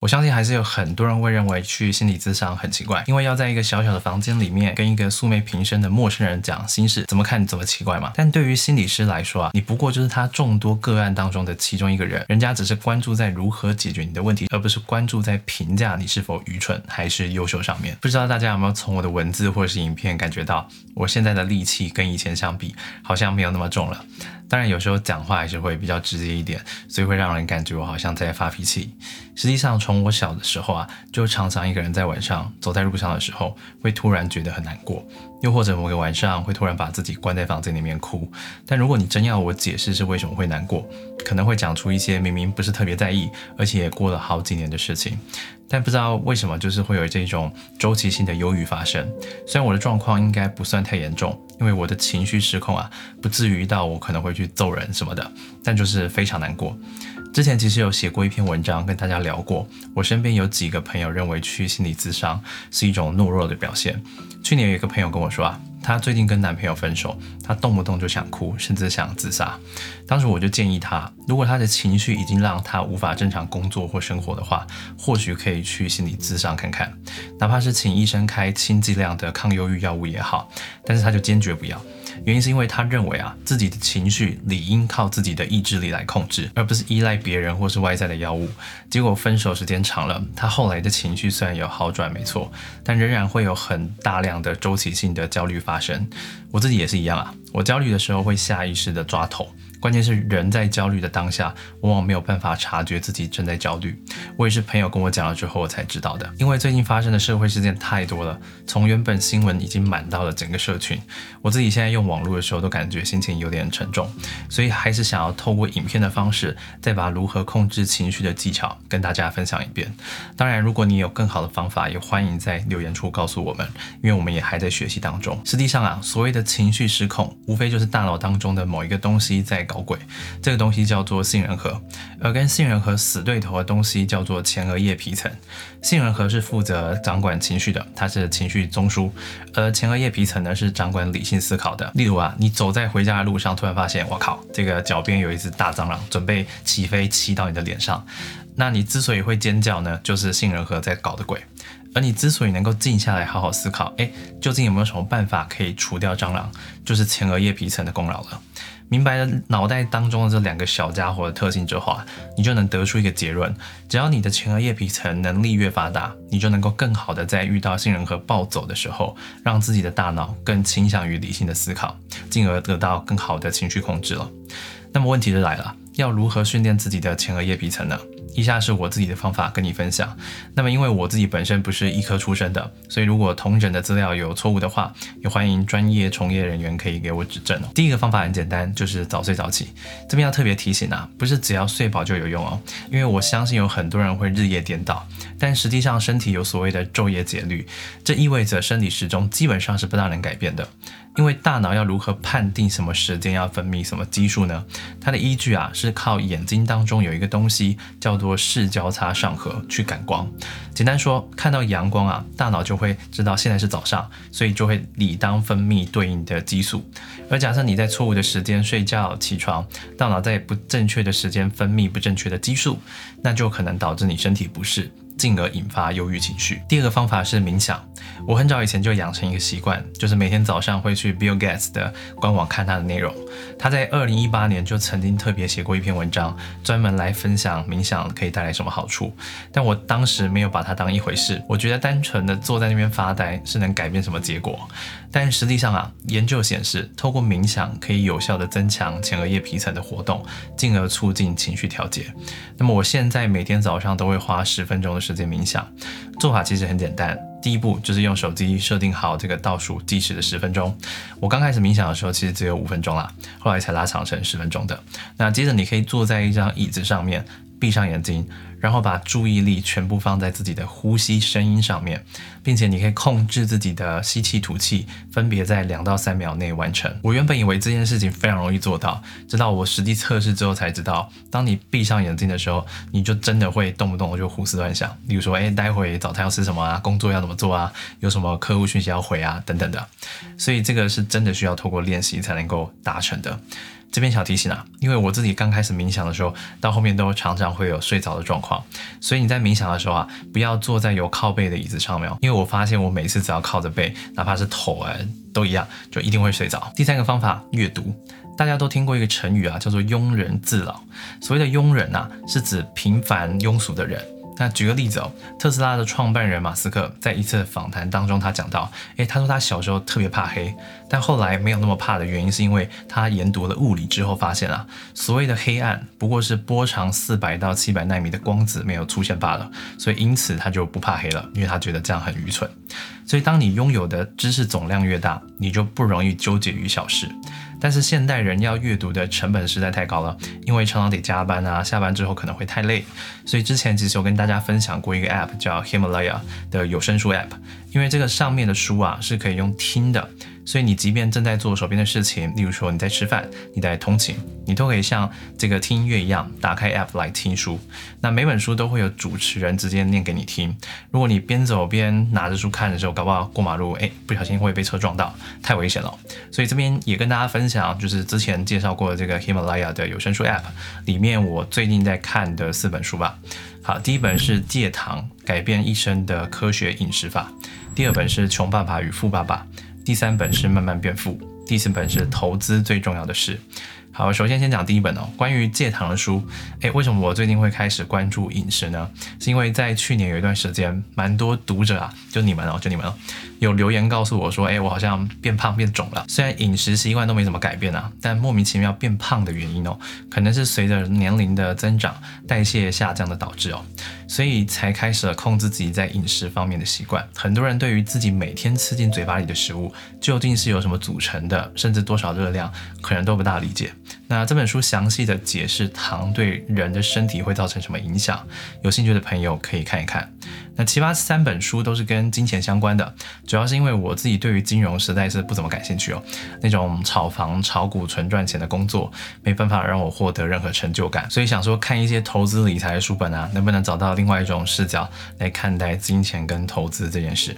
我相信还是有很多人会认为去心理咨商很奇怪，因为要在一个小小的房间里面跟一个素昧平生的陌生人讲心事，怎么看怎么奇怪嘛。但对于心理师来说啊，你不过就是他众多个案当中的其中一个人，人家只是关注在如何解决你的问题，而不是关注在评价你是否愚蠢还是优秀上面。不知道大家有没有从我的文字或者是影片感觉到，我现在的戾气跟以前相比，好像没有那么重了。当然，有时候讲话还是会比较直接一点，所以会让人感觉我好像在发脾气。实际上，从我小的时候啊，就常常一个人在晚上走在路上的时候，会突然觉得很难过，又或者某个晚上会突然把自己关在房间里面哭。但如果你真要我解释是为什么会难过，可能会讲出一些明明不是特别在意，而且也过了好几年的事情。但不知道为什么，就是会有这种周期性的忧郁发生。虽然我的状况应该不算太严重，因为我的情绪失控啊，不至于到我可能会去揍人什么的，但就是非常难过。之前其实有写过一篇文章跟大家聊过，我身边有几个朋友认为去心理咨商是一种懦弱的表现。去年有一个朋友跟我说啊。她最近跟男朋友分手，她动不动就想哭，甚至想自杀。当时我就建议她，如果她的情绪已经让她无法正常工作或生活的话，或许可以去心理咨商看看，哪怕是请医生开轻剂量的抗忧郁药物也好。但是她就坚决不要。原因是因为他认为啊，自己的情绪理应靠自己的意志力来控制，而不是依赖别人或是外在的药物。结果分手时间长了，他后来的情绪虽然有好转，没错，但仍然会有很大量的周期性的焦虑发生。我自己也是一样啊，我焦虑的时候会下意识的抓头。关键是人在焦虑的当下，往往没有办法察觉自己正在焦虑。我也是朋友跟我讲了之后，我才知道的。因为最近发生的社会事件太多了，从原本新闻已经满到了整个社群，我自己现在用网络的时候都感觉心情有点沉重，所以还是想要透过影片的方式，再把如何控制情绪的技巧跟大家分享一遍。当然，如果你有更好的方法，也欢迎在留言处告诉我们，因为我们也还在学习当中。实际上啊，所谓的情绪失控，无非就是大脑当中的某一个东西在。搞鬼，这个东西叫做杏仁核，而跟杏仁核死对头的东西叫做前额叶皮层。杏仁核是负责掌管情绪的，它是情绪中枢，而前额叶皮层呢是掌管理性思考的。例如啊，你走在回家的路上，突然发现，我靠，这个脚边有一只大蟑螂，准备起飞骑到你的脸上，那你之所以会尖叫呢，就是杏仁核在搞的鬼。而你之所以能够静下来好好思考，哎，究竟有没有什么办法可以除掉蟑螂，就是前额叶皮层的功劳了。明白了脑袋当中的这两个小家伙的特性之后啊，你就能得出一个结论：只要你的前额叶皮层能力越发达，你就能够更好的在遇到杏仁核暴走的时候，让自己的大脑更倾向于理性的思考，进而得到更好的情绪控制了。那么问题就来了，要如何训练自己的前额叶皮层呢？以下是我自己的方法跟你分享。那么，因为我自己本身不是医科出身的，所以如果同诊的资料有错误的话，也欢迎专业从业人员可以给我指正哦。第一个方法很简单，就是早睡早起。这边要特别提醒啊，不是只要睡饱就有用哦，因为我相信有很多人会日夜颠倒，但实际上身体有所谓的昼夜节律，这意味着生理时钟基本上是不大能改变的。因为大脑要如何判定什么时间要分泌什么激素呢？它的依据啊是靠眼睛当中有一个东西叫做视交叉上核去感光。简单说，看到阳光啊，大脑就会知道现在是早上，所以就会理当分泌对应的激素。而假设你在错误的时间睡觉起床，大脑在不正确的时间分泌不正确的激素，那就可能导致你身体不适。进而引发忧郁情绪。第二个方法是冥想。我很早以前就养成一个习惯，就是每天早上会去 Bill Gates 的官网看他的内容。他在二零一八年就曾经特别写过一篇文章，专门来分享冥想可以带来什么好处。但我当时没有把它当一回事，我觉得单纯的坐在那边发呆是能改变什么结果。但实际上啊，研究显示，透过冥想可以有效的增强前额叶皮层的活动，进而促进情绪调节。那么我现在每天早上都会花十分钟的时。时间冥想做法其实很简单，第一步就是用手机设定好这个倒数计时的十分钟。我刚开始冥想的时候，其实只有五分钟啦，后来才拉长成十分钟的。那接着你可以坐在一张椅子上面，闭上眼睛。然后把注意力全部放在自己的呼吸声音上面，并且你可以控制自己的吸气吐气，分别在两到三秒内完成。我原本以为这件事情非常容易做到，直到我实际测试之后才知道，当你闭上眼睛的时候，你就真的会动不动就胡思乱想，比如说，哎，待会早餐要吃什么啊？工作要怎么做啊？有什么客户讯息要回啊？等等的。所以这个是真的需要透过练习才能够达成的。这边小提醒啊，因为我自己刚开始冥想的时候，到后面都常常会有睡着的状况，所以你在冥想的时候啊，不要坐在有靠背的椅子上面，因为我发现我每次只要靠着背，哪怕是头啊，都一样，就一定会睡着。第三个方法，阅读。大家都听过一个成语啊，叫做庸人自扰。所谓的庸人啊，是指平凡庸俗的人。那举个例子哦，特斯拉的创办人马斯克在一次访谈当中，他讲到，诶，他说他小时候特别怕黑，但后来没有那么怕的原因，是因为他研读了物理之后发现啊，所谓的黑暗不过是波长四百到七百纳米的光子没有出现罢了，所以因此他就不怕黑了，因为他觉得这样很愚蠢。所以当你拥有的知识总量越大，你就不容易纠结于小事。但是现代人要阅读的成本实在太高了，因为常常得加班啊，下班之后可能会太累，所以之前其实我跟大家分享过一个 app 叫 Himalaya 的有声书 app，因为这个上面的书啊是可以用听的。所以你即便正在做手边的事情，例如说你在吃饭、你在通勤，你都可以像这个听音乐一样打开 app 来听书。那每本书都会有主持人直接念给你听。如果你边走边拿着书看的时候，搞不好过马路，哎，不小心会被车撞到，太危险了。所以这边也跟大家分享，就是之前介绍过的这个 Himalaya 的有声书 app 里面，我最近在看的四本书吧。好，第一本是戒糖，改变一生的科学饮食法；第二本是穷爸爸与富爸爸。第三本是慢慢变富，第四本是投资最重要的事。好，首先先讲第一本哦，关于戒糖的书。诶，为什么我最近会开始关注饮食呢？是因为在去年有一段时间，蛮多读者啊，就你们哦，就你们哦，有留言告诉我说，诶，我好像变胖变肿了。虽然饮食习惯都没怎么改变啊，但莫名其妙变胖的原因哦，可能是随着年龄的增长，代谢下降的导致哦，所以才开始了控制自己在饮食方面的习惯。很多人对于自己每天吃进嘴巴里的食物究竟是由什么组成的，甚至多少热量，可能都不大理解。那这本书详细的解释糖对人的身体会造成什么影响，有兴趣的朋友可以看一看。那其他三本书都是跟金钱相关的，主要是因为我自己对于金融实在是不怎么感兴趣哦，那种炒房、炒股、纯赚钱的工作没办法让我获得任何成就感，所以想说看一些投资理财的书本啊，能不能找到另外一种视角来看待金钱跟投资这件事。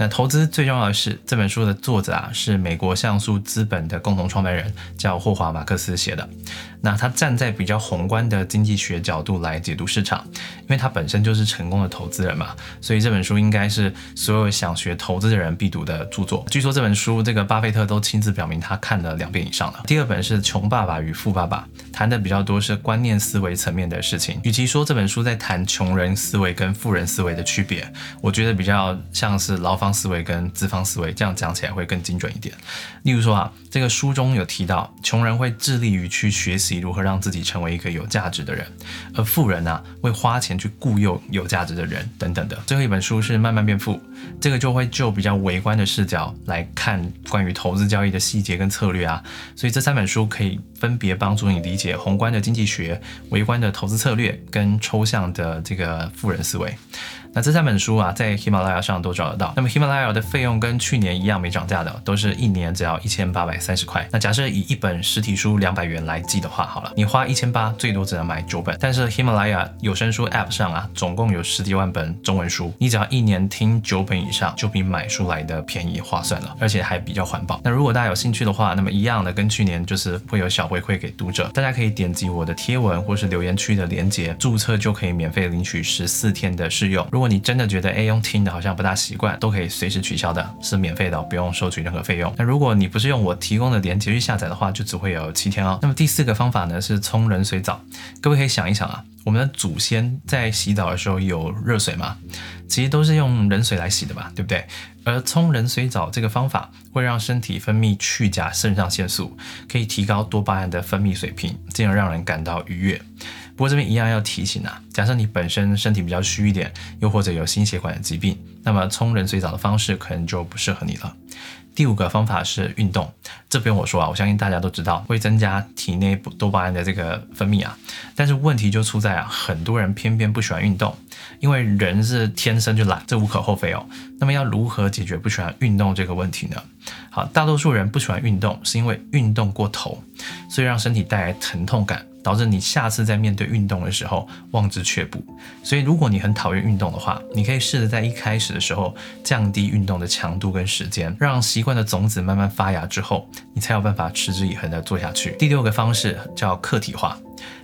那投资最重要的是，这本书的作者啊是美国像素资本的共同创办人，叫霍华马克思写的。那他站在比较宏观的经济学角度来解读市场，因为他本身就是成功的投资人嘛，所以这本书应该是所有想学投资的人必读的著作。据说这本书这个巴菲特都亲自表明他看了两遍以上了。第二本是《穷爸爸与富爸爸》，谈的比较多是观念思维层面的事情。与其说这本书在谈穷人思维跟富人思维的区别，我觉得比较像是劳方思维跟资方思维，这样讲起来会更精准一点。例如说啊，这个书中有提到，穷人会致力于去学习。如何让自己成为一个有价值的人，而富人呢，会花钱去雇佣有价值的人等等的。最后一本书是《慢慢变富》，这个就会就比较微观的视角来看关于投资交易的细节跟策略啊。所以这三本书可以分别帮助你理解宏观的经济学、微观的投资策略跟抽象的这个富人思维。那这三本书啊，在喜马拉雅上都找得到。那么喜马拉雅的费用跟去年一样没涨价的，都是一年只要一千八百三十块。那假设以一本实体书两百元来计的话，好了，你花一千八，最多只能买九本。但是喜马拉雅有声书 App 上啊，总共有十几万本中文书，你只要一年听九本以上，就比买书来的便宜划算了，而且还比较环保。那如果大家有兴趣的话，那么一样的跟去年就是会有小回馈给读者，大家可以点击我的贴文或是留言区的链接，注册就可以免费领取十四天的试用。如果你真的觉得哎用听的好像不大习惯，都可以可以随时取消的，是免费的，不用收取任何费用。那如果你不是用我提供的链接去下载的话，就只会有七天哦。那么第四个方法呢是冲冷水澡，各位可以想一想啊，我们的祖先在洗澡的时候有热水吗？其实都是用冷水来洗的吧，对不对？而冲冷水澡这个方法会让身体分泌去甲肾上腺素，可以提高多巴胺的分泌水平，进而让人感到愉悦。不过这边一样要提醒啊，假设你本身身体比较虚一点，又或者有心血管的疾病，那么冲冷水澡的方式可能就不适合你了。第五个方法是运动，这边我说啊，我相信大家都知道会增加体内多巴胺的这个分泌啊，但是问题就出在啊，很多人偏偏不喜欢运动，因为人是天生就懒，这无可厚非哦。那么要如何解决不喜欢运动这个问题呢？好，大多数人不喜欢运动是因为运动过头，所以让身体带来疼痛感。导致你下次在面对运动的时候望之却步。所以，如果你很讨厌运动的话，你可以试着在一开始的时候降低运动的强度跟时间，让习惯的种子慢慢发芽之后，你才有办法持之以恒的做下去。第六个方式叫客体化。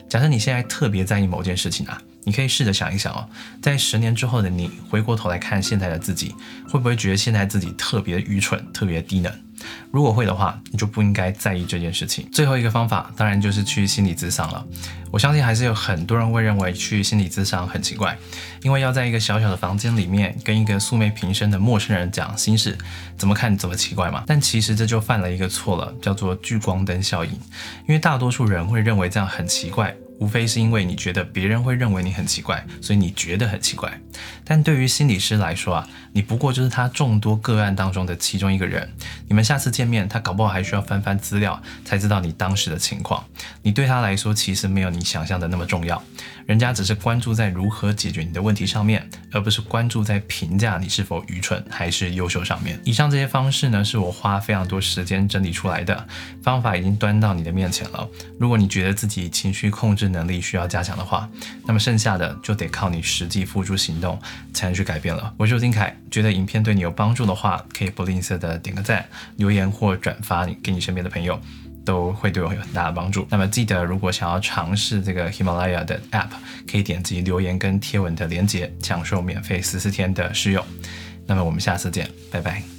假设你现在特别在意某件事情啊，你可以试着想一想哦，在十年之后的你回过头来看现在的自己，会不会觉得现在自己特别愚蠢、特别低能？如果会的话，你就不应该在意这件事情。最后一个方法当然就是去心理咨商了。我相信还是有很多人会认为去心理咨商很奇怪，因为要在一个小小的房间里面跟一个素昧平生的陌生人讲心事，怎么看怎么奇怪嘛。但其实这就犯了一个错了，叫做聚光灯效应。因为大多数人会认为这样很奇怪。无非是因为你觉得别人会认为你很奇怪，所以你觉得很奇怪。但对于心理师来说啊，你不过就是他众多个案当中的其中一个人。你们下次见面，他搞不好还需要翻翻资料才知道你当时的情况。你对他来说其实没有你想象的那么重要，人家只是关注在如何解决你的问题上面，而不是关注在评价你是否愚蠢还是优秀上面。以上这些方式呢，是我花非常多时间整理出来的方法，已经端到你的面前了。如果你觉得自己情绪控制，能力需要加强的话，那么剩下的就得靠你实际付诸行动才能去改变了。我是周金凯，觉得影片对你有帮助的话，可以不吝啬的点个赞、留言或转发你给你身边的朋友，都会对我有很大的帮助。那么记得，如果想要尝试这个 Himalaya 的 App，可以点击留言跟贴文的连接，享受免费十四天的试用。那么我们下次见，拜拜。